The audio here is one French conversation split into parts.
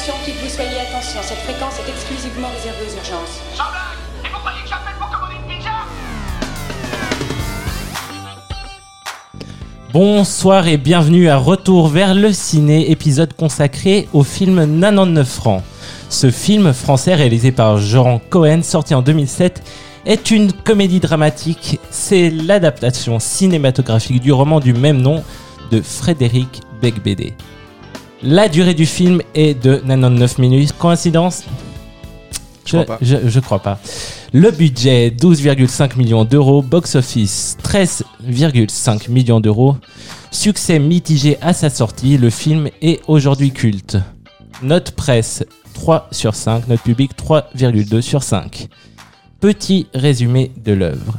attention, qui que vous soyez, attention. Cette fréquence est exclusivement réservée aux urgences. Sans blague Et vous croyez que j'appelle pour commander une pizza? Bonsoir et bienvenue à Retour vers le ciné, épisode consacré au film 99 francs. Ce film français réalisé par Joran Cohen, sorti en 2007, est une comédie dramatique. C'est l'adaptation cinématographique du roman du même nom de Frédéric Becbédé. La durée du film est de 99 minutes. Coïncidence? Je crois pas. je, je crois pas. Le budget 12,5 millions d'euros, box-office 13,5 millions d'euros. Succès mitigé à sa sortie, le film est aujourd'hui culte. Note presse 3 sur 5, note publique 3,2 sur 5. Petit résumé de l'œuvre.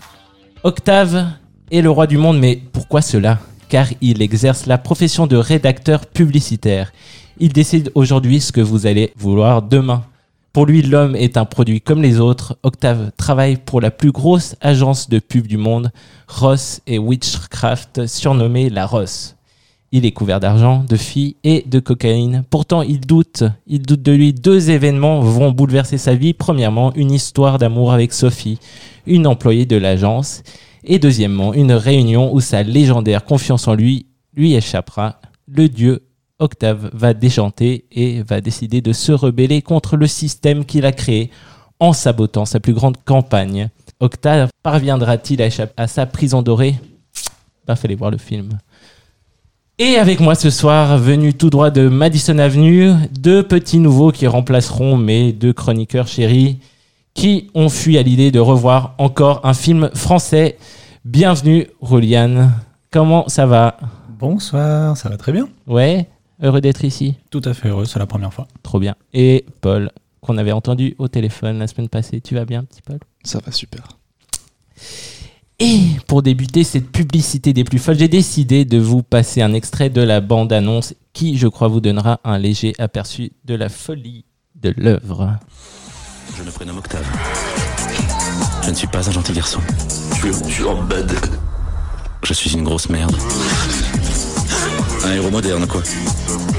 Octave est le roi du monde, mais pourquoi cela? Car il exerce la profession de rédacteur publicitaire. Il décide aujourd'hui ce que vous allez vouloir demain. Pour lui, l'homme est un produit comme les autres. Octave travaille pour la plus grosse agence de pub du monde, Ross et Witchcraft, surnommée la Ross. Il est couvert d'argent, de filles et de cocaïne. Pourtant, il doute. Il doute de lui. Deux événements vont bouleverser sa vie. Premièrement, une histoire d'amour avec Sophie, une employée de l'agence. Et deuxièmement, une réunion où sa légendaire confiance en lui lui échappera. Le dieu Octave va déchanter et va décider de se rebeller contre le système qu'il a créé en sabotant sa plus grande campagne. Octave parviendra-t-il à échapper à sa prison dorée? Bah, fallait voir le film. Et avec moi ce soir, venu tout droit de Madison Avenue, deux petits nouveaux qui remplaceront mes deux chroniqueurs chéris qui ont fui à l'idée de revoir encore un film français. Bienvenue, Roliane. Comment ça va? Bonsoir, ça va très bien. Ouais, heureux d'être ici. Tout à fait heureux, c'est la première fois. Trop bien. Et Paul, qu'on avait entendu au téléphone la semaine passée. Tu vas bien, petit Paul? Ça va super. Et pour débuter cette publicité des plus folles, j'ai décidé de vous passer un extrait de la bande-annonce qui, je crois, vous donnera un léger aperçu de la folie de l'œuvre. Je me prénomme Octave. Je ne suis pas un gentil garçon. Je suis, je suis en bad. Je suis une grosse merde. Un héros moderne, quoi.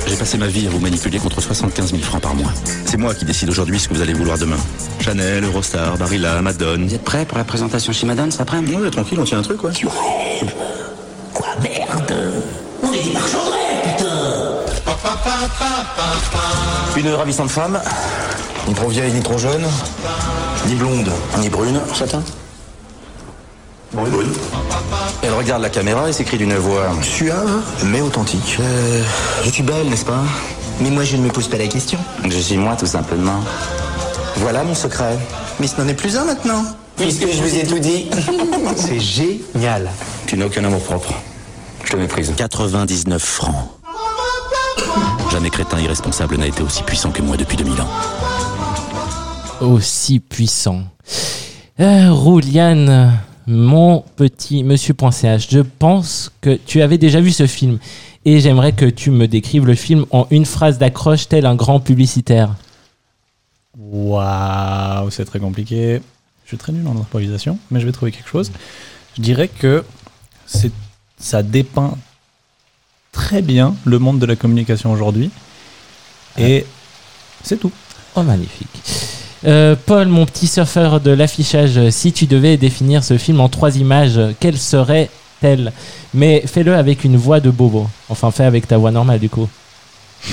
J'ai passé ma vie à vous manipuler contre 75 000 francs par mois. C'est moi qui décide aujourd'hui ce que vous allez vouloir demain. Chanel, Eurostar, Barilla, Madone. Vous êtes prêts pour la présentation chez Madone cet après-midi? Ouais, tranquille, on tient un truc, quoi. Quoi merde? On est des marchands Une ravissante femme, ni trop vieille ni trop jeune, ni blonde ni brune, chacun. Brune. Elle regarde la caméra et s'écrit d'une voix suave mais authentique. Euh, je suis belle, n'est-ce pas? Mais moi je ne me pose pas la question. Je suis moi, tout simplement. Voilà mon secret. Mais ce n'en est plus un maintenant Puisque je vous ai tout dit. C'est génial. Tu n'as aucun amour propre. Je te méprise. 99 francs. Jamais crétin irresponsable n'a été aussi puissant que moi depuis 2000 ans. Aussi puissant. Euh, Rouliane, mon petit monsieur.ch, je pense que tu avais déjà vu ce film et j'aimerais que tu me décrives le film en une phrase d'accroche tel un grand publicitaire. Waouh, c'est très compliqué. Je suis très nul en improvisation, mais je vais trouver quelque chose. Je dirais que c'est, ça dépeint très bien le monde de la communication aujourd'hui. Et c'est tout. Oh, magnifique. Euh, Paul, mon petit surfeur de l'affichage, si tu devais définir ce film en trois images, quelles seraient-elles Mais fais-le avec une voix de bobo. Enfin, fais avec ta voix normale, du coup.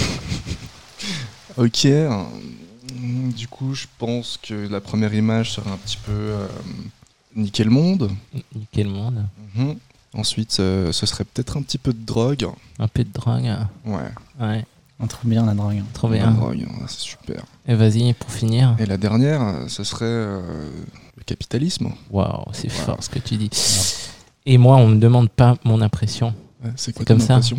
Ok. euh, Du coup, je pense que la première image serait un petit peu euh, niquer le monde. Quel monde Mhm. Ensuite, euh, ce serait peut-être un petit peu de drogue. Un peu de drogue. Ouais, Ouais, On trouve bien la drogue. trop la bien. drogue, ouais, c'est super. Et vas-y, pour finir. Et la dernière, ce serait euh, le capitalisme. Waouh, c'est Voilà. fort ce que tu dis. Et moi, on me demande pas mon impression. Ouais, c'est quoi C'est comme ton ça.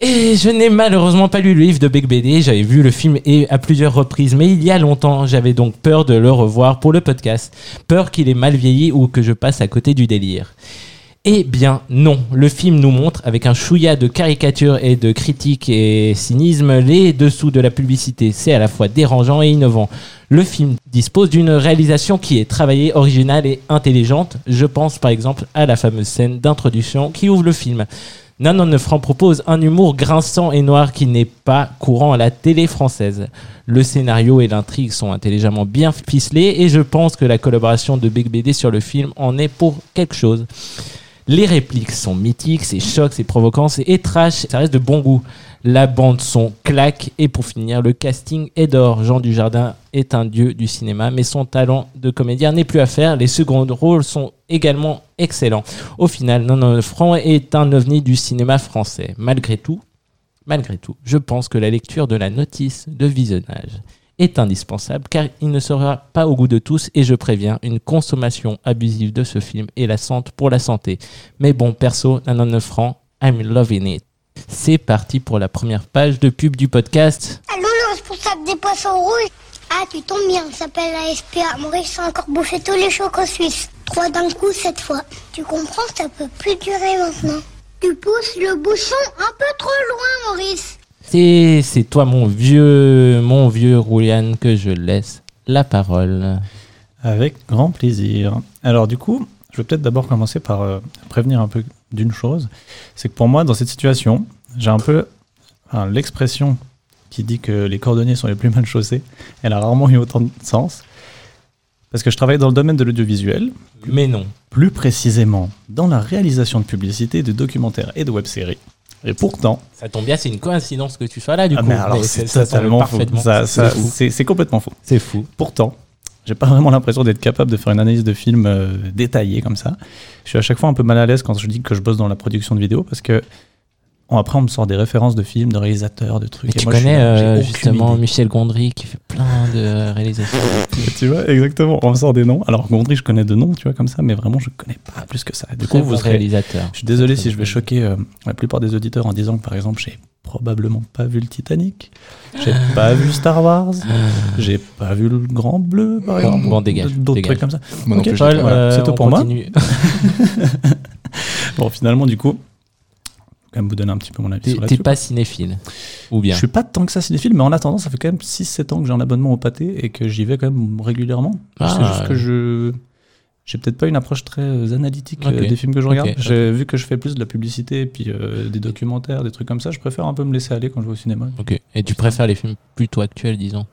Et je n'ai malheureusement pas lu le livre de Beck BD. J'avais vu le film à plusieurs reprises, mais il y a longtemps. J'avais donc peur de le revoir pour le podcast. Peur qu'il ait mal vieilli ou que je passe à côté du délire. Eh bien non, le film nous montre, avec un chouïa de caricature et de critique et cynisme, les dessous de la publicité. C'est à la fois dérangeant et innovant. Le film dispose d'une réalisation qui est travaillée, originale et intelligente. Je pense par exemple à la fameuse scène d'introduction qui ouvre le film. 99 francs propose un humour grinçant et noir qui n'est pas courant à la télé française. Le scénario et l'intrigue sont intelligemment bien ficelés et je pense que la collaboration de Big BD sur le film en est pour quelque chose. Les répliques sont mythiques, c'est choc, c'est provoquant, c'est trash, ça reste de bon goût. La bande son claque et pour finir, le casting est d'or. Jean Dujardin est un dieu du cinéma, mais son talent de comédien n'est plus à faire. Les seconds rôles sont également excellents. Au final, 99 francs est un ovni du cinéma français. Malgré tout, malgré tout, je pense que la lecture de la notice de visionnage est indispensable car il ne sera pas au goût de tous et je préviens, une consommation abusive de ce film est lassante pour la santé. Mais bon, perso, 99 francs, I'm loving it. C'est parti pour la première page de pub du podcast. Allô, le responsable des poissons rouges? Ah, tu tombes bien, s'appelle la SPA. Maurice a encore bouffé tous les chocos suisses. Trois d'un coup cette fois. Tu comprends, ça peut plus durer maintenant. Tu pousses le bouchon un peu trop loin, Maurice. C'est c'est toi mon vieux mon vieux Roulian que je laisse la parole. Avec grand plaisir. Alors du coup, je vais peut-être d'abord commencer par euh, prévenir un peu d'une chose. C'est que pour moi, dans cette situation, j'ai un peu l'expression qui dit que les cordonniers sont les plus mal chaussés. Elle a rarement eu autant de sens. Parce que je travaille dans le domaine de l'audiovisuel, Mais non. plus précisément dans la réalisation de publicités, de documentaires et de web-séries. Et pourtant, Ça tombe bien, c'est une coïncidence que tu sois là du Ah, coup. mais alors, c'est totalement faux. C'est complètement faux. C'est fou. Pourtant, j'ai pas vraiment l'impression d'être capable de faire une analyse de film euh, détaillée comme ça. Je suis à chaque fois un peu mal à l'aise quand je dis que je bosse dans la production de vidéos parce que après on me sort des références de films, de réalisateurs, de trucs. Mais et tu moi, je suis connais euh, justement idée. Michel Gondry qui fait plein de réalisations. Tu vois, exactement. On me sort des noms. Alors Gondry, je connais de noms, tu vois, comme ça, mais vraiment, je connais pas plus que ça. Du Très coup, vous bon serez. réalisateur. Je suis désolé si je vais bon. choquer euh, la plupart des auditeurs en disant que par exemple, j'ai probablement pas vu le Titanic, j'ai pas vu Star Wars, j'ai pas vu le Grand Bleu, par Bon, exemple. bon, dégage, D'autres trucs comme ça. Moi non Ok. plus, j'ai Paul, pas- voilà, euh, c'est tout on pour moi. Bon, finalement, du coup, quand même vous donner un petit peu mon avis T'es sur t'es pas cinéphile Ou bien Je suis pas tant que ça cinéphile, mais en attendant, ça fait quand même 6-7 ans que j'ai un abonnement au pâté et que j'y vais quand même régulièrement. Ah, c'est juste ouais. que je. J'ai peut-être pas une approche très euh, analytique euh, des films que je regarde. Ok, J'ai vu que je fais plus de la publicité et puis euh, des documentaires, des trucs comme ça. Je préfère un peu me laisser aller quand je vais au cinéma. Ok. Et tu préfères les films plutôt actuels, disons?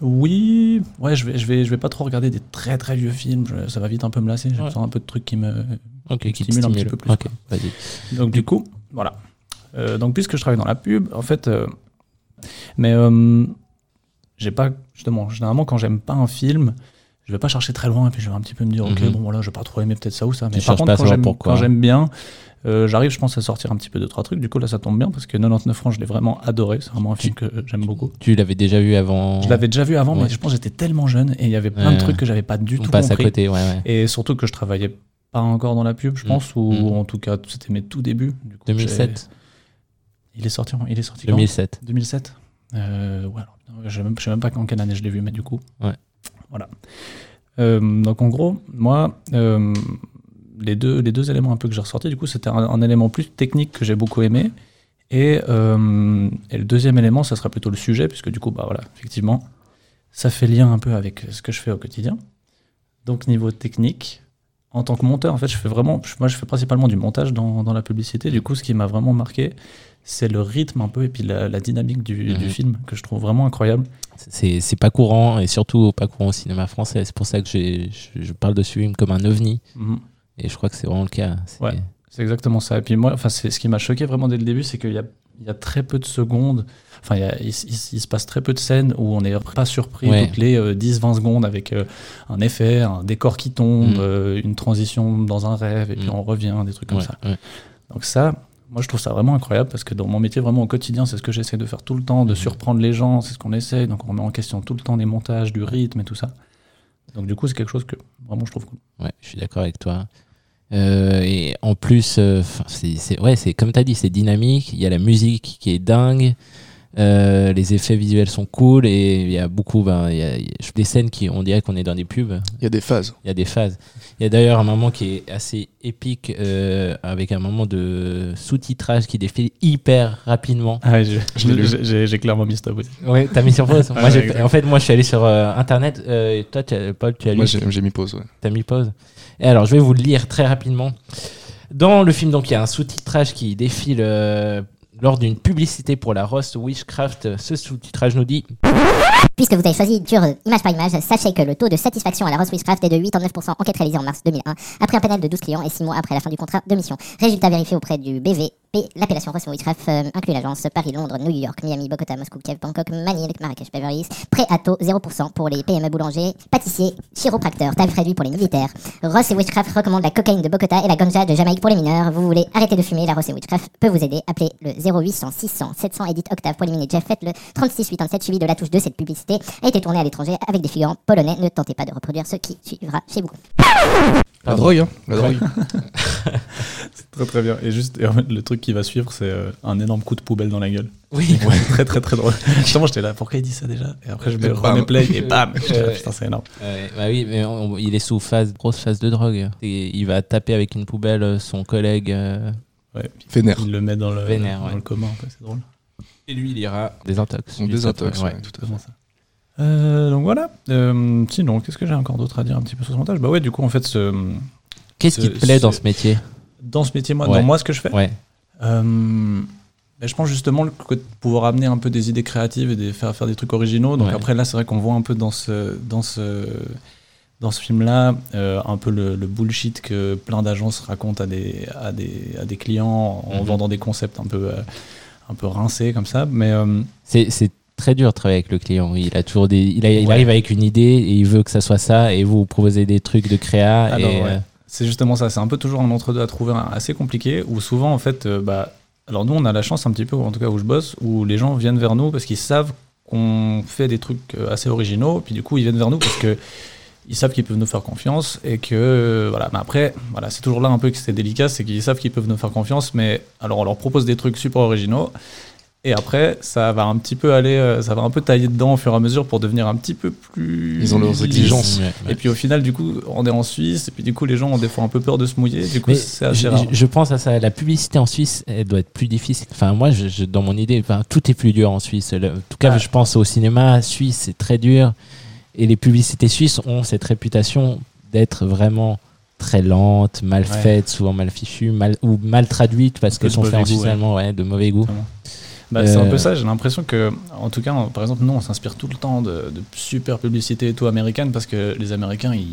Oui, ouais, je vais, je vais, je vais pas trop regarder des très très vieux films. Je- ça va vite un peu me lasser. J'ai Ouais. besoin un peu de trucs qui me, qui te Stimule un petit peu plus, Ok, quoi. vas-y. Donc du coup, voilà. Euh, donc puisque je travaille dans la pub, en fait, euh, mais euh, j'ai pas justement généralement quand j'aime pas un film, je vais pas chercher très loin et puis je vais un petit peu me dire ok Mhm. bon voilà je vais pas trop aimer peut-être ça ou ça. Mais Tu par contre pas à quand j'aime bien, j'arrive je pense à sortir un petit peu de trois trucs. Du coup là ça tombe bien parce que 99 francs je l'ai vraiment adoré. C'est vraiment un film que j'aime beaucoup. Tu l'avais déjà vu avant Je l'avais déjà vu avant Ouais. mais je pense que j'étais tellement jeune et il y avait plein de trucs que j'avais pas du On tout passe à compris. côté, ouais, ouais. Et surtout que je travaillais pas encore dans la pub, je Mm. pense, ou Mm. en tout cas, c'était mes tout débuts. Du coup, 2007 j'ai- Il est sorti, il est sorti quand 2007. 2007 euh, ouais, alors, je sais même, je sais même pas en quelle année je l'ai vu, mais du coup. Ouais. Voilà. Euh, donc en gros, moi, euh, les, deux, les deux éléments un peu que j'ai ressortis, du coup, c'était un, un élément plus technique que j'ai beaucoup aimé. Et, euh, et le deuxième élément, ça sera plutôt le sujet, puisque du coup, bah voilà, effectivement, ça fait lien un peu avec ce que je fais au quotidien. Donc niveau technique, en tant que monteur, en fait, je fais vraiment, moi, je fais principalement du montage dans, dans la publicité. Du coup, ce qui m'a vraiment marqué, c'est le rythme un peu et puis la, la dynamique du, Mhm. du film que je trouve vraiment incroyable. C'est pas courant et surtout pas courant au cinéma français. C'est pour ça que je, je parle de ce film comme un ovni Mhm. et je crois que c'est vraiment le cas. C'est- Ouais. C'est exactement ça. Et puis moi, enfin, ce qui m'a choqué vraiment dès le début, c'est qu'il y a, il y a très peu de secondes. Enfin, il, y a- il, il- il se passe très peu de scènes où on n'est pas surpris Ouais. toutes les euh, 10-20 secondes avec euh, un effet, un décor qui tombe, Mm. euh, une transition dans un rêve, et puis Mm. on revient, des trucs comme Ouais, ça. ouais. Donc ça, moi je trouve ça vraiment incroyable parce que dans mon métier vraiment au quotidien, c'est ce que j'essaie de faire tout le temps, de Mhm. surprendre les gens, c'est ce qu'on essaie. Donc on remet en question tout le temps les montages, du rythme et tout ça. Donc du coup, c'est quelque chose que vraiment je trouve cool. Ouais, je suis d'accord avec toi. Euh, et en plus, euh, c'est ouais, comme tu dit, c'est dynamique. Il y a la musique qui est dingue. Euh, les effets visuels sont cool et il y a beaucoup, ben, il y a, y a des scènes qui, on dirait qu'on est dans des pubs. Il y a des phases. Il y a des phases. Il y a d'ailleurs un moment qui est assez épique euh, avec un moment de sous-titrage qui défile hyper rapidement. Ah ouais, j'ai j'ai clairement mis stop aussi. Ouais, t'as mis sur pause. moi, Ouais, j'ai- exact. en fait, moi, je suis allé sur euh, internet. euh, et toi, tu as- Paul, tu as lu Moi, j'ai j'ai mis pause. Ouais. T'as mis pause. Et alors, je vais vous le lire très rapidement. Dans le film, donc, il y a un sous-titrage qui défile euh, lors d'une publicité pour la Rost Witchcraft. Ce sous-titrage nous dit Puisque vous avez choisi une cure image par image, sachez que le taux de satisfaction à la Rose Witchcraft est de 89%, enquête réalisée en mars 2001, après un panel de 12 clients et 6 mois après la fin du contrat de mission. Résultat vérifié auprès du BVP, l'appellation Rose Witchcraft euh, inclut l'agence Paris, Londres, New York, Miami, Bogota, Moscou, Kiev, Bangkok, Manille, Marrakech, Beverly prêt à taux 0% pour les PME boulangers, pâtissiers, chiropracteurs, tarif réduit pour les militaires. Ross Witchcraft recommandent la cocaïne de Bogota et la ganja de Jamaïque pour les mineurs. Vous voulez arrêter de fumer, la Ross Witchcraft peut vous aider. Appelez le 0800 600 700 Edit Octave pour éliminer Jeff. Faites le 3687 suivi de la touche 2. Cette publicité a été tournée à l'étranger avec des figurants polonais. Ne tentez pas de reproduire ce qui suivra chez vous. La drogue, hein. La drogue. C'est très très bien. Et juste, et en fait, le truc qui va suivre, c'est euh, un énorme coup de poubelle dans la gueule. Oui. Ouais, très très très drôle. Justement, j'étais là, pourquoi il dit ça déjà? Et après, je me remets play et bam là. Putain, c'est énorme. Ouais, bah oui, mais on- il est sous phase, grosse phase de drogue. Et il va taper avec une poubelle euh, son collègue. euh, Ouais. Vénère. Il le met dans le, Vénère, dans ouais. le coma, un peu, c'est drôle. et lui, il ira désintox. On désintox, ouais, tout à fait. Ça? Euh, donc voilà. Euh, sinon, qu'est-ce que j'ai encore d'autre à dire un petit peu sur ce montage? Bah ouais, du coup, en fait, ce, Qu'est-ce qui te plaît dans ce- métier? Dans ce métier, moi, Ouais. dans moi, ce que je fais, Ouais. euh, bah, je pense justement le côté de pouvoir amener un peu des idées créatives et des, faire, faire des trucs originaux. Donc Ouais. après, là, c'est vrai qu'on voit un peu dans ce, dans ce, dans ce film-là euh, un peu le, le bullshit que plein d'agences racontent à des, à des, à des clients en Mhm. vendant des concepts un peu, un peu rincés comme ça. Mais c'est très dur de travailler avec le client. Il a toujours des, il, a- il Ouais. arrive avec une idée et il veut que ça soit ça et vous proposez des trucs de créa. Alors, et, ouais. euh, C'est justement ça, c'est un peu toujours un entre-deux à trouver un- assez compliqué, où souvent, en fait, euh, bah, alors nous, on a la chance un petit peu, en tout cas où je bosse, où les gens viennent vers nous parce qu'ils savent qu'on fait des trucs euh, assez originaux, puis du coup, ils viennent vers nous parce que ils savent qu'ils peuvent nous faire confiance et que, euh, voilà, mais après, voilà, c'est toujours là un peu que c'est délicat, c'est qu'ils savent qu'ils peuvent nous faire confiance, mais alors on leur propose des trucs super originaux, et après, ça va un petit peu aller, euh, ça va un peu tailler dedans au fur et à mesure pour devenir un petit peu plus. Ils ont leurs exigences. ouais, ouais. Et puis au final, du coup, on est en Suisse, et puis du coup, les gens ont des fois un peu peur de se mouiller. Du coup, c'est assez je, rare. je- je pense à ça. La publicité en Suisse, elle doit être plus difficile. Enfin, moi, je, je- dans mon idée, enfin, tout est plus dur en Suisse. Le- en tout cas, Ah. je pense au cinéma suisse, c'est très dur. Et les publicités suisses ont cette réputation d'être vraiment très lentes, mal Ouais. faites, souvent mal fichues, mal, ou mal traduites parce qu'elles sont faites en goût, ouais. allemand, ouais, de mauvais goût. Bah, C'est un Euh, peu ça, j'ai l'impression que, en tout cas, on- par exemple, nous, on s'inspire tout le temps de, de super publicités et tout américaines parce que les Américains, ils,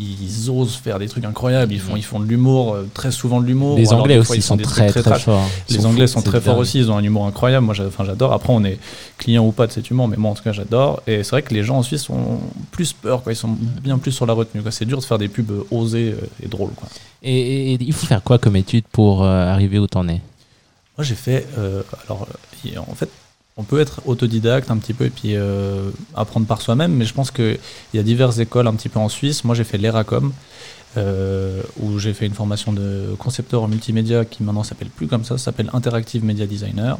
ils osent faire des trucs incroyables. Ils font, ils font de l'humour, euh, très souvent de l'humour. Les Anglais fois, aussi ils sont très, très, forts. Ils Les sont Anglais fous, sont très forts aussi, ils ont un humour incroyable. Moi, j'adore. Après, on est client ou pas de cet humour, mais moi, en tout cas, j'adore. Et c'est vrai que les gens en Suisse ont plus peur, quoi. Ils sont bien plus sur la retenue. C'est dur de faire des pubs osées euh, et drôles, quoi. Et, et- et il faut faire quoi comme étude pour euh, arriver où t'en es? Moi, j'ai fait. euh, alors, en fait, on peut être autodidacte un petit peu et puis euh, apprendre par soi-même, mais je pense qu'il y a diverses écoles un petit peu en Suisse. Moi, j'ai fait l'ERACOM, euh, où j'ai fait une formation de concepteur en multimédia qui maintenant s'appelle plus comme ça, s'appelle Interactive Media Designer.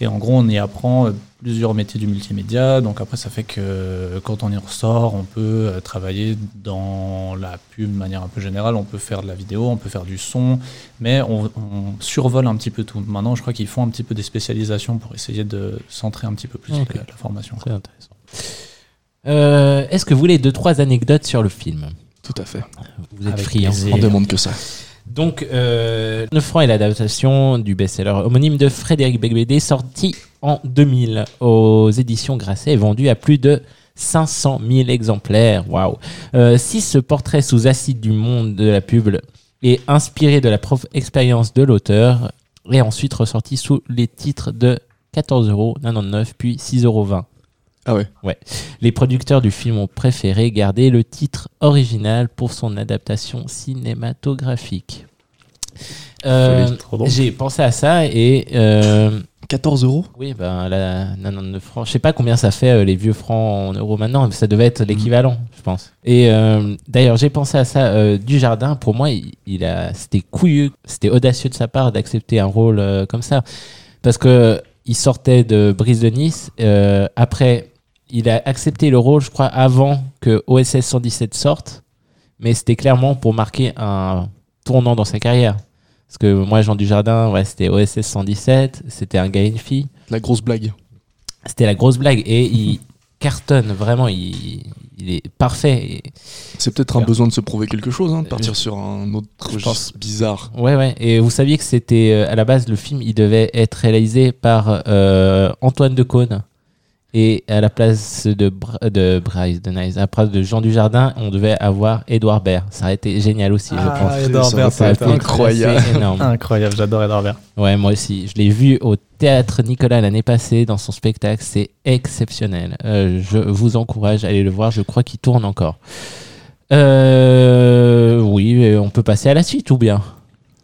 Et en gros, on y apprend euh, plusieurs métiers du multimédia. Donc après, ça fait que euh, quand on y ressort, on peut travailler dans la pub de manière un peu générale. On peut faire de la vidéo, on peut faire du son, mais on, on survole un petit peu tout. Maintenant, je crois qu'ils font un petit peu des spécialisations pour essayer de centrer un petit peu plus Ok. la, la formation. Très intéressant. Euh, Est-ce que vous voulez deux trois anecdotes sur le film? Tout à fait. Vous êtes Avec friand. plaisir. On demande que ça. Donc, euh, 9 francs est l'adaptation du best-seller homonyme de Frédéric Beigbeder, sorti en 2000 aux éditions Grasset et vendu à plus de 500 000 exemplaires. Waouh! Euh, si ce portrait sous acide du monde de la pub est inspiré de la propre expérience de l'auteur, est ensuite ressorti sous les titres de 14,99€ puis 6,20€. Ah ouais. Les producteurs du film ont préféré garder le titre original pour son adaptation cinématographique. Euh. J'ai pensé à ça et euh, 14 euros? Oui, ben là, 99 francs. Je sais pas combien ça fait euh, les vieux francs en euros maintenant, mais ça devait être l'équivalent, je pense. Et euh, d'ailleurs, j'ai pensé à ça. Euh, du jardin, pour moi, il, il a, c'était couilleux, c'était audacieux de sa part d'accepter un rôle comme ça, parce que il sortait de Brise de Nice. après, il a accepté le rôle, je crois, avant que OSS 117 sorte, mais c'était clairement pour marquer un tournant dans sa carrière. Parce que moi, Jean Dujardin, ouais, c'était OSS 117, c'était un gars et une fille. La grosse blague. C'était la grosse blague. Et il, cartonne vraiment. Il, il est parfait. C'est peut-être un besoin de se prouver quelque chose, hein, de partir sur un autre je pense- bizarre. Ouais, ouais. Et vous saviez que c'était euh, à la base le film, il devait être réalisé par euh, Antoine Decaune. Et à la place de, Br- de Bryce de Nice, à la place de Jean Dujardin, on devait avoir Edouard Baird. Ça aurait été génial aussi, je pense. Ah, Edouard Ça Baird, ça aurait été incroyable. Énorme. Incroyable, j'adore Edouard Baird. Ouais, moi aussi. Je l'ai vu au théâtre Nicolas l'année passée dans son spectacle. C'est exceptionnel. Euh, je vous encourage à aller le voir. Je crois qu'il tourne encore. Euh, oui, on peut passer à la suite ou bien?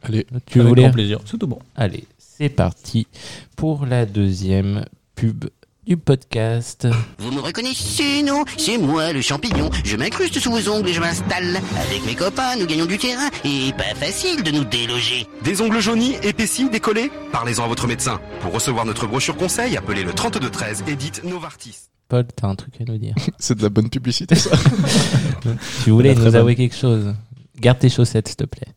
Allez, Tu Avec voulais? grand plaisir. C'est tout bon. Allez, c'est parti pour la deuxième pub du podcast. Vous me reconnaissez, non? C'est moi, le champignon. Je m'incruste sous vos ongles et je m'installe. Avec mes copains, nous gagnons du terrain. Et pas facile de nous déloger. Des ongles jaunis, épaissis, décollés? Parlez-en à votre médecin. Pour recevoir notre brochure conseil, appelez le 3213 et dites Novartis. Paul, t'as un truc à nous dire. c'est de la bonne publicité, ça. tu voulais nous avouer quelque chose Garde tes chaussettes, s'il te plaît.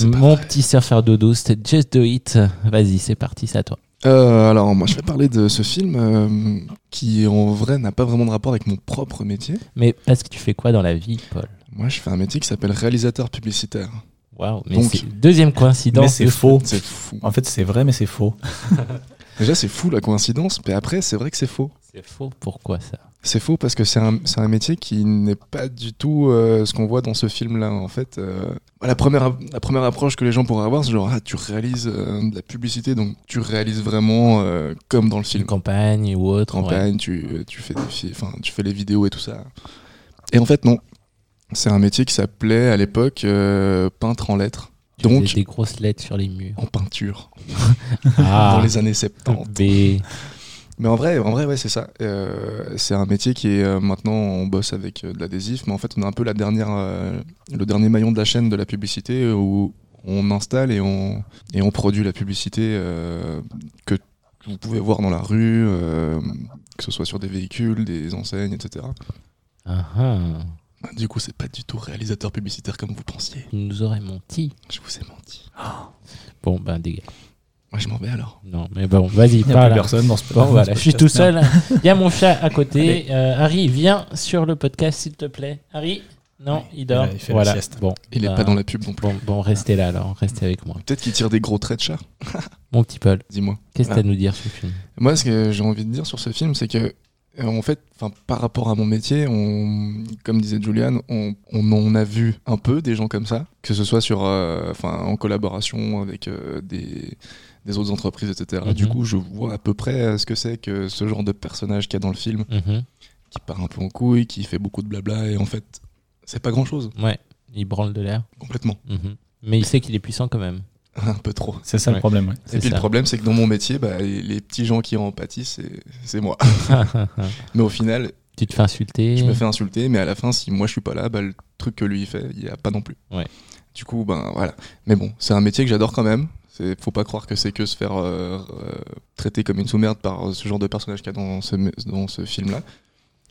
Mon vrai. petit surfeur d'eau douce, Just Do It. Vas-y, c'est parti, c'est à toi. Euh, alors, moi, je vais parler de ce film euh, qui, en vrai, n'a pas vraiment de rapport avec mon propre métier. Mais parce que tu fais quoi dans la vie, Paul? Moi, je fais un métier qui s'appelle réalisateur publicitaire. Waouh, mais Donc- c'est deuxième coïncidence. Mais c'est faux. C'est fou. En fait, c'est vrai, mais c'est faux. Déjà, c'est fou la coïncidence, mais après, c'est vrai que c'est faux. C'est faux, pourquoi ça? C'est faux parce que c'est un, c'est un métier qui n'est pas du tout euh, ce qu'on voit dans ce film-là. En fait, euh, la, première, la première approche que les gens pourraient avoir, c'est genre, ah, tu réalises euh, de la publicité, donc tu réalises vraiment comme dans le Une film. campagne ou autre ouais. Campagne, tu, tu, fais des, tu fais les vidéos et tout ça. Et en fait, non. C'est un métier qui s'appelait à l'époque peintre en lettres. Tu Donc, des grosses lettres sur les murs. en peinture, Ah, dans les années 70. B. Mais en vrai, en vrai, ouais, c'est ça. Euh, c'est un métier qui est euh, maintenant on bosse avec euh, de l'adhésif, mais en fait, on a un peu la dernière, le dernier maillon de la chaîne de la publicité où on installe et on et on produit la publicité que vous pouvez voir dans la rue, que ce soit sur des véhicules, des enseignes, etc. Ah, ah. Du coup, c'est pas du tout réalisateur publicitaire comme vous pensiez. Tu nous aurais menti. Je vous ai menti. Bon, ben, dégage. Moi, je m'en vais alors. Non, mais bon, vas-y, Il n'y a parle. plus personne dans ce Bon, voilà, je suis tout podcast. seul. Il y a mon chat à côté. Euh, Harry, viens sur le podcast, s'il te plaît. Harry Non, il dort. il fait la voilà. sieste. Bon, Il est bah, pas dans la pub non plus. Bon, bon, restez là, alors. Restez avec moi. Peut-être qu'il tire des gros traits de chat. Mon petit Paul, Dis-moi. qu'est-ce que Ah. t'as à nous dire sur le film? Moi, ce que j'ai envie de dire sur ce film, c'est que, euh, en fait, enfin, par rapport à mon métier, on, comme disait Julian, on, on en a vu un peu des gens comme ça, que ce soit sur, euh, enfin, en collaboration avec euh, des, des autres entreprises, etc. Mhm. Du coup, je vois à peu près euh, ce que c'est que ce genre de personnage qu'il y a dans le film, Mhm. qui part un peu en couille, qui fait beaucoup de blabla, et en fait, c'est pas grand-chose, Ouais, il branle de l'air. complètement. Mhm. Mais il sait qu'il est puissant quand même. Un peu trop. C'est ça Ouais. le problème. ouais. C'est Et puis ça. le problème, c'est que dans mon métier, bah, les, les petits gens qui en pâtissent, c'est- moi. Mais au final, tu te fais insulter. Je me fais insulter, mais à la fin, si moi je suis pas là, bah, le truc que lui il fait, il y a pas non plus. Ouais. Du coup, ben voilà. Mais bon, c'est un métier que j'adore quand même. C'est, faut pas croire que c'est que se faire euh, euh, traiter comme une sous-merde par ce genre de personnage qu'il y a dans ce, dans ce film-là.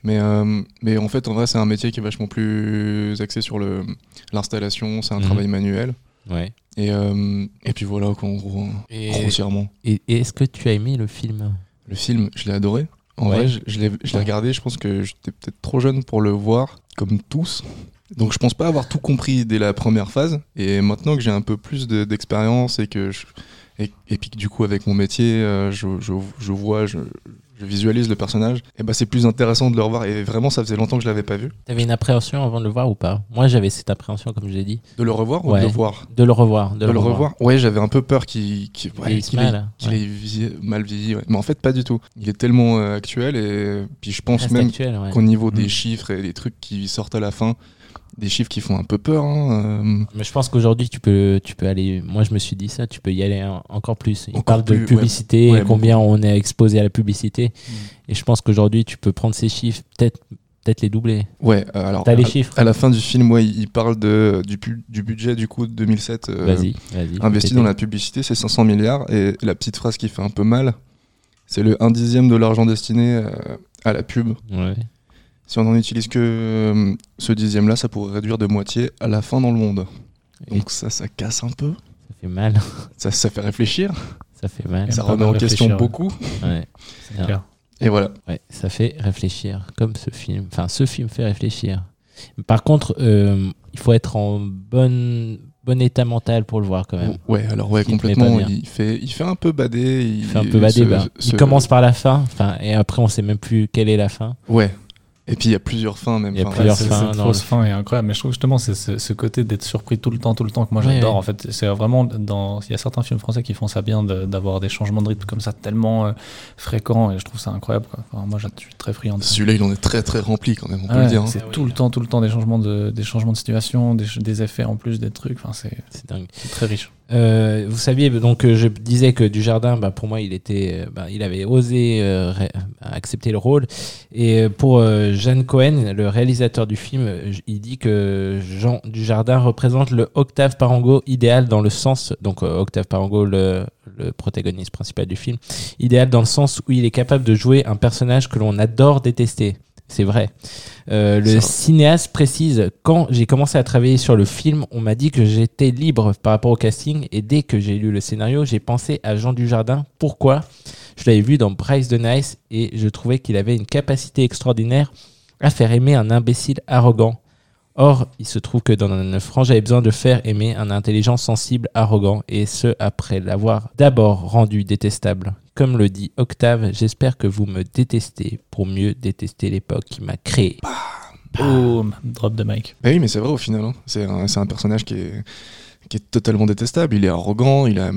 Mais, euh, mais en fait, en vrai, c'est un métier qui est vachement plus axé sur le, l'installation, c'est un Mhm. travail manuel. Ouais. Et, euh, et puis voilà, quoi, en gros, hein, Et, grossièrement. et- et est-ce que tu as aimé le film? Le film, je l'ai adoré. En Ouais. vrai, je, je l'ai je l'ai regardé, je pense que j'étais peut-être trop jeune pour le voir, comme tous. Donc je pense pas avoir tout compris dès la première phase. Et maintenant que j'ai un peu plus de- d'expérience et que je, et, et puis que du coup avec mon métier, euh, je, je, je vois, je, visualise le personnage, et bah c'est plus intéressant de le revoir. Et vraiment, ça faisait longtemps que je l'avais pas vu. T'avais une appréhension avant de le voir ou pas? Moi, j'avais cette appréhension, comme je l'ai dit. De le revoir ou Ouais. de le voir? De le revoir. De, De le revoir Ouais, j'avais un peu peur qu'il qu'il ouais, ait, mal, ouais. vie- mal vieilli. Mais en fait, pas du tout. Il est tellement euh, actuel et puis je pense même qu'au niveau Mm. des chiffres et des trucs qui sortent à la fin, des chiffres qui font un peu peur. hein, euh, Mais je pense qu'aujourd'hui, tu peux, tu peux aller. Moi, je me suis dit ça, tu peux y aller en- encore plus. Il parle de ouais. publicité, Ouais, et combien on est exposé à la publicité. Et je pense qu'aujourd'hui, tu peux prendre ces chiffres, peut-être peut-être les doubler. Ouais, euh, alors T'as les à, chiffres à la fin du film, ouais, il parle de, du, pu- du budget du coup de 2007 euh, Vas-y, vas-y. investi dans la publicité, c'est 500 milliards. Et la petite phrase qui fait un peu mal, c'est le 1 dixième de l'argent destiné euh, à la pub. Ouais. Si on n'en utilise que euh, ce dixième-là, ça pourrait réduire de moitié à la fin dans le monde. Donc ça, ça casse un peu. Ça fait mal. Ça, ça fait réfléchir. Ça fait mal. Ça remet en question ouais. beaucoup. Ouais. C'est clair. Et voilà. Ouais, ça fait réfléchir, comme ce film. Enfin, ce film fait réfléchir. Par contre, euh, il faut être en bonne, bon état mental pour le voir quand même. Ouais, alors ouais, Il complètement. Il fait, il fait un peu bader. Il, Il fait un peu bader. ce- bah. ce- Il commence par la fin, enfin, et après on sait même plus quelle est la fin. Ouais. Et puis il y a plusieurs fins même. Il y a Enfin, plusieurs C'est- fins Cette fausse fin est incroyable, mais je trouve justement c'est ce, ce côté d'être surpris tout le temps, tout le temps que moi j'adore. ouais. En fait, c'est vraiment dans. Il y a certains films français qui font ça bien de- d'avoir des changements de rythme comme ça tellement euh, fréquents et je trouve ça incroyable. Quoi. Enfin, moi, je suis très friand de ça. Celui-là, il en est très très rempli quand même, on peut Ouais, le dire. hein. C'est tout le temps, tout le temps des changements de, des changements de situation, des, des effets en plus, des trucs. Enfin, c'est C'est dingue. c'est très riche. Euh, vous saviez, donc euh, je disais que Dujardin, bah, pour moi, il était, euh, bah, il avait osé accepter le rôle. Et pour Jeanne Cohen, le réalisateur du film, il dit que Jean Dujardin représente le Octave Parango idéal dans le sens, donc Octave Parango, le protagoniste principal du film, idéal dans le sens où il est capable de jouer un personnage que l'on adore détester. C'est vrai. Euh, le Ça. cinéaste précise quand j'ai commencé à travailler sur le film, on m'a dit que j'étais libre par rapport au casting et dès que j'ai lu le scénario, j'ai pensé à Jean Dujardin. Pourquoi? Je l'avais vu dans Bryce de Nice et je trouvais qu'il avait une capacité extraordinaire à faire aimer un imbécile arrogant. Or, il se trouve que dans Neuf francs, j'avais besoin de faire aimer un intelligent sensible arrogant, et ce après l'avoir d'abord rendu détestable. Comme le dit Octave, j'espère que vous me détestez pour mieux détester l'époque qui m'a créé. Boom, drop de mic. Bah oui, mais c'est vrai au final. hein. C'est un, personnage qui est, qui est totalement détestable. Il est arrogant. Il a.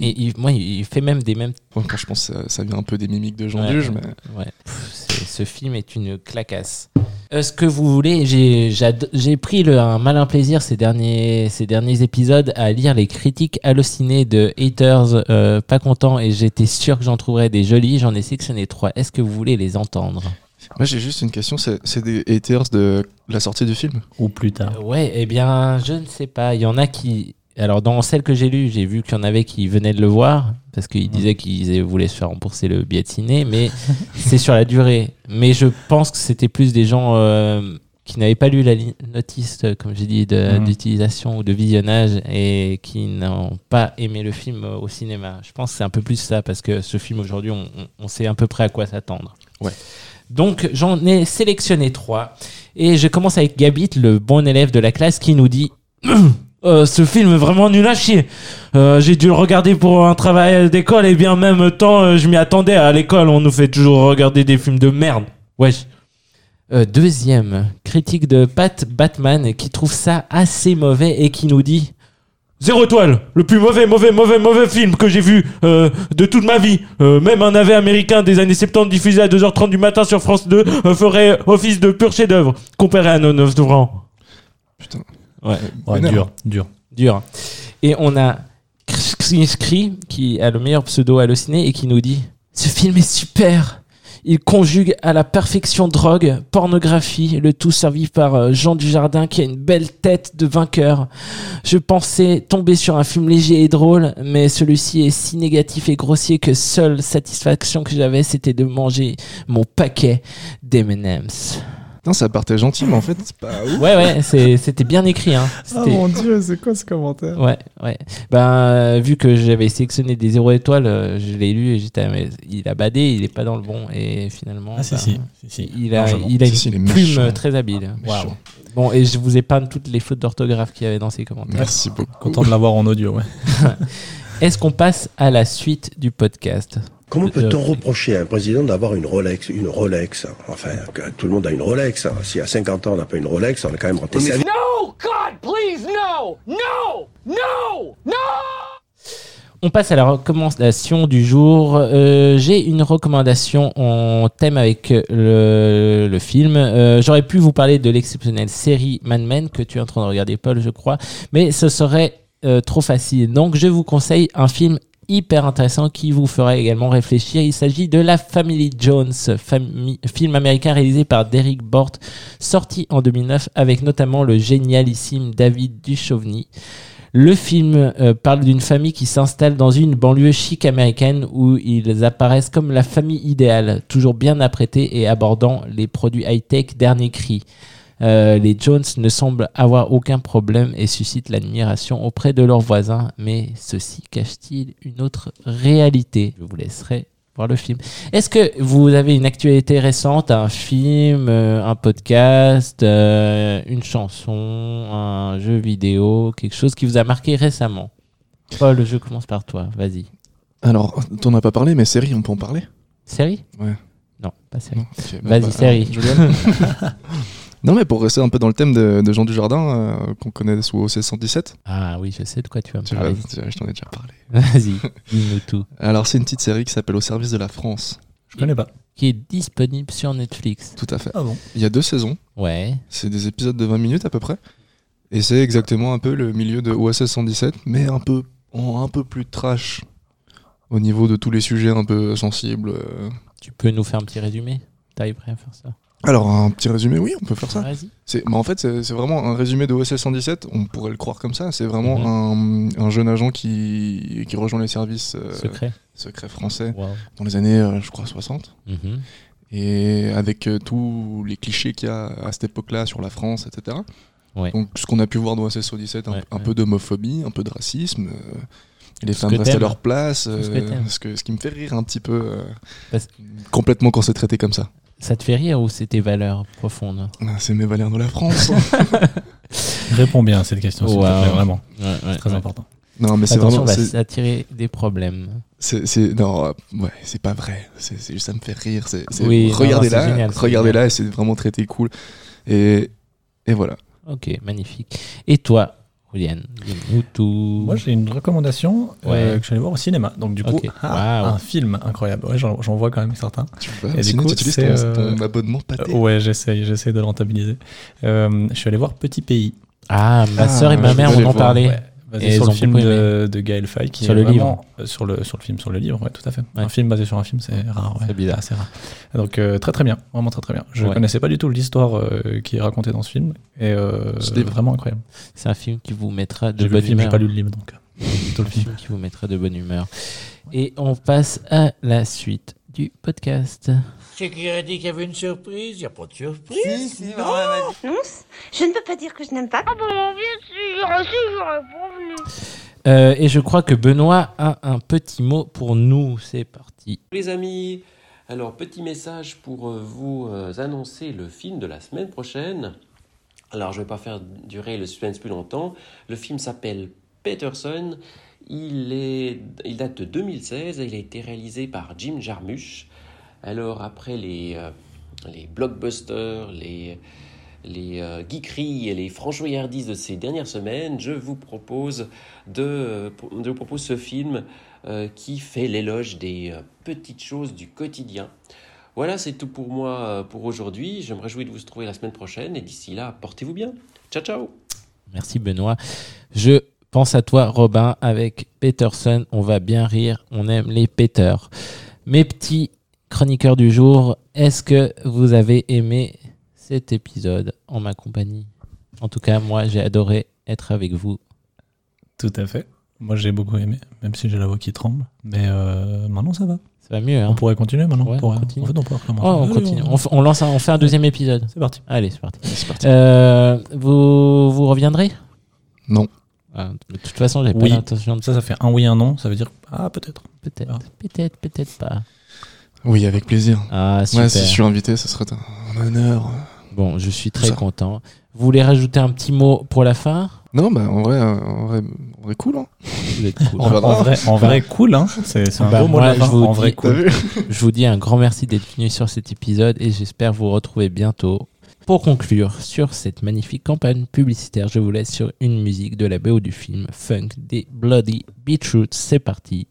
Et il, moi, il fait même des mêmes. Après, je pense que ça, ça vient un peu des mimiques de Jean Ouais, Duge, ouais. mais. Ouais. Pff, ce film est une clacasse. Euh, ce que vous voulez, j'ai pris le, un malin plaisir ces derniers, ces derniers épisodes à lire les critiques hallucinées de haters euh, pas contents et j'étais sûr que j'en trouverais des jolis. J'en ai sélectionné trois. Est-ce que vous voulez les entendre? Moi, j'ai juste une question. C'est c'est des haters de la sortie du film? Ou plus tard. Euh, Ouais, eh bien, je ne sais pas. Il y en a qui. Alors, dans celle que j'ai lue, j'ai vu qu'il y en avait qui venaient de le voir parce qu'ils disaient qu'ils voulaient se faire rembourser le billet de ciné, mais c'est sur la durée. Mais je pense que c'était plus des gens euh, qui n'avaient pas lu la notice, comme j'ai dit, Mhm. d'utilisation ou de visionnage et qui n'ont pas aimé le film au cinéma. Je pense que c'est un peu plus ça parce que ce film aujourd'hui, on, on- on sait à peu près à quoi s'attendre. Ouais. Donc j'en ai sélectionné trois. Et je commence avec Gabit, le bon élève de la classe, qui nous dit Euh, Ce film est vraiment nul à chier. Euh, J'ai dû le regarder pour un travail d'école et bien en même temps, euh, je m'y attendais. À l'école, on nous fait toujours regarder des films de merde. Wesh. Euh, deuxième, critique de Pat Batman qui trouve ça assez mauvais et qui nous dit Zéro étoile, le plus mauvais, mauvais, mauvais, mauvais film que j'ai vu euh, de toute ma vie. Euh, même un navet américain des années 70 diffusé à 2h30 du matin sur France 2 euh, ferait office de pur chef-d'œuvre comparé à nos 9 francs. Putain. Ouais, dur, dur. dur. Et on a qui a le meilleur pseudo halluciné et qui nous dit Ce film est super il conjugue à la perfection drogue, pornographie, le tout servi par euh, Jean Dujardin qui a une belle tête de vainqueur. Je pensais tomber sur un film léger et drôle, mais celui-ci est si négatif et grossier que seule satisfaction que j'avais c'était de manger mon paquet d'M&M's. Putain, ça partait gentil, mais en fait, c'est pas ouf. Ouais ouais, c'était bien écrit hein. Oh C'était- dieu, c'est quoi ce commentaire? Ouais, ouais. Ben, euh, vu que j'avais sélectionné des 0 étoiles, euh, je l'ai lu et j'étais, ah, mais il a badé, il est pas dans le bon. Et finalement, Ah si, ben, si, si, si. il a, il a une plume méchant. très habile. Méchant. Bon, et je vous épargne toutes les fautes d'orthographe qu'il y avait dans ces commentaires. Merci beaucoup. Content de l'avoir en audio, ouais. Est-ce qu'on passe à la suite du podcast? Comment peut-on Euh, reprocher à un président d'avoir une Rolex Une Rolex, enfin, tout le monde a une Rolex. Si à 50 ans on n'a pas une Rolex, on a quand même raté sa vie. No! God, please, no! No! No! No! On passe à la recommandation du jour. Euh, J'ai une recommandation en thème avec le, le film. Euh, J'aurais pu vous parler de l'exceptionnelle série Mad Men que tu es en train de regarder, Paul, je crois, mais ce serait euh, trop facile. Donc, je vous conseille un film hyper intéressant qui vous fera également réfléchir. Il s'agit de La Family Jones, film américain réalisé par Derek Bort, sorti en 2009 avec notamment le génialissime David Duchovny. Le film euh, parle d'une famille qui s'installe dans une banlieue chic américaine où ils apparaissent comme la famille idéale, toujours bien apprêtés et abordant les produits high-tech dernier cri. Euh, les Jones ne semblent avoir aucun problème et suscitent l'admiration auprès de leurs voisins, mais ceci cache-t-il une autre réalité? Je vous laisserai voir le film. Est-ce que vous avez une actualité récente, un film, euh, un podcast, euh, une chanson, un jeu vidéo, quelque chose qui vous a marqué récemment? Paul, je commence par toi, vas-y. Alors, t'en as pas parlé, mais série, on peut en parler? Série? Ouais. Non, pas série. Bah, Vas-y, bah, série. Julian. non, mais pour rester un peu dans le thème de, de Jean Dujardin, euh, qu'on connaît sous OC 117. Ah oui, je sais de quoi tu vas me Tu parler. vas- tu vas- je t'en ai déjà parlé. Vas-y, dis-nous tout. Alors, c'est une petite série qui s'appelle Au service de la France. Je connais pas. Qui est disponible sur Netflix. Tout à fait. Ah bon Il y a deux saisons. Ouais. C'est des épisodes de 20 minutes à peu près. Et c'est exactement un peu le milieu de OSS 117, mais un peu, en un peu plus trash au niveau de tous les sujets un peu sensibles. euh. Tu peux nous faire un petit résumé? T'arriverais à faire ça? Alors, un petit résumé, oui, on peut faire ça. C'est, bah, en fait, c'est, vraiment un résumé de OSS 117, on pourrait le croire comme ça. C'est vraiment Mhm. un, un jeune agent qui, qui rejoint les services euh, Secret. secrets français Wow. dans les années, euh, je crois, 60. Mhm. Et avec euh, tous les clichés qu'il y a à cette époque-là sur la France, etc. Ouais. Donc, ce qu'on a pu voir dans OSS 117, un, Ouais, un ouais. peu d'homophobie, un peu de racisme. les femmes restent à leur place. Ce que euh, t'aimes. ce, que, ce qui me fait rire un petit peu. euh, Parce- complètement quand c'est traité comme ça. Ça te fait rire ou c'est tes valeurs profondes? Ah, C'est mes valeurs de la France. Réponds bien à cette question, Wow. plaît, vraiment. Ouais, ouais, C'est très ouais. important. non, mais c'est Attention, vraiment. va c'est- s'attirer des problèmes. C'est, c'est- non, euh, ouais, c'est pas vrai. C'est, c'est juste ça me fait rire. C'est, c'est- Oui, non, regardez non, c'est là, génial, c'est regardez génial. là, et c'est vraiment traité cool. Et, et voilà. Ok, magnifique. Et toi, Tout. Moi, j'ai une recommandation euh, que je suis allé voir au cinéma. Donc, du coup, ah, un film incroyable. Ouais, j'en, vois quand même certains. Tu vas Et du coup, tu utilises ton, euh, ton abonnement pâté. Euh, ouais, j'essaye, j'essaye de le rentabiliser. Euh, je suis allé voir Petit Pays. Ah, ma Ah, soeur et ma mère voulais m'en ont le voir. parlé. Ouais, basé Et sur le film de, de Gaël Faye qui Sur est le vraiment- euh, sur le sur le film sur le livre ouais tout à fait Ouais. un film basé sur un film c'est rare ouais, C'est bizarre. assez rare donc euh, très très bien vraiment très très bien je Ouais. connaissais pas du tout l'histoire euh, qui est racontée dans ce film et c'est livre. vraiment incroyable C'est un film qui vous mettra de le bonne j'ai humeur. pas lu le livre donc C'est le film qui vous mettra de bonne humeur. Et on passe à la suite du podcast. C'est qui a dit qu'il y avait une surprise? Il n'y a pas de surprise. Non, je ne peux pas dire que je n'aime pas. Ah bon, bien sûr, si. Euh, et je crois que Benoît a un petit mot pour nous. C'est parti. Les amis, alors petit message pour euh, vous euh, annoncer le film de la semaine prochaine. Alors je ne vais pas faire durer le suspense plus longtemps. Le film s'appelle Peterson. Il, date de 2016 et il a été réalisé par Jim Jarmusch. Alors après les, euh, blockbusters, les, les euh, geekeries et les franchouillardises de ces dernières semaines, je vous propose de, euh, vous propose ce film qui fait l'éloge des petites choses du quotidien. Voilà, c'est tout pour moi pour aujourd'hui. Je me réjouis de vous retrouver la semaine prochaine et d'ici là, portez-vous bien. Ciao, ciao Merci Benoît. Je pense à toi Robin avec Peterson. On va bien rire. On aime les péteurs. Mes petits chroniqueurs du jour, est-ce que vous avez aimé cet épisode en ma compagnie? En tout cas, moi j'ai adoré être avec vous. tout à fait moi j'ai beaucoup aimé même si j'ai la voix qui tremble mais euh, maintenant ça va Ça va mieux, hein on pourrait continuer maintenant Ouais, on pourrait- on continue. en fait on pourrait recommencer Oh, on continue. on- On, lance un- on fait un deuxième épisode. c'est parti Allez, c'est parti. C'est parti. Euh, vous, vous reviendrez? Non. Ah, De toute façon, j'ai pas Oui. l'intention de ça ça fait un oui un non ça veut dire ah peut-être Peut-être, Ah. peut-être, peut-être pas. Oui, avec plaisir. Ah, super. Ouais, si je suis invité, ce serait un, un honneur. Bon, je suis très Ça. content. Vous voulez rajouter un petit mot pour la fin? Non, bah en vrai, en vrai, en vrai cool. Hein. Vous êtes cool. On va en vrai en vrai cool hein c'est un Bah, beau mot de moi, la fin. je vous en dis- vrai cool Je vous dis un grand merci d'être venu sur cet épisode et j'espère vous retrouver bientôt. Pour conclure sur cette magnifique campagne publicitaire, je vous laisse sur une musique de la BO du film Funk des Bloody Beetroots. C'est parti.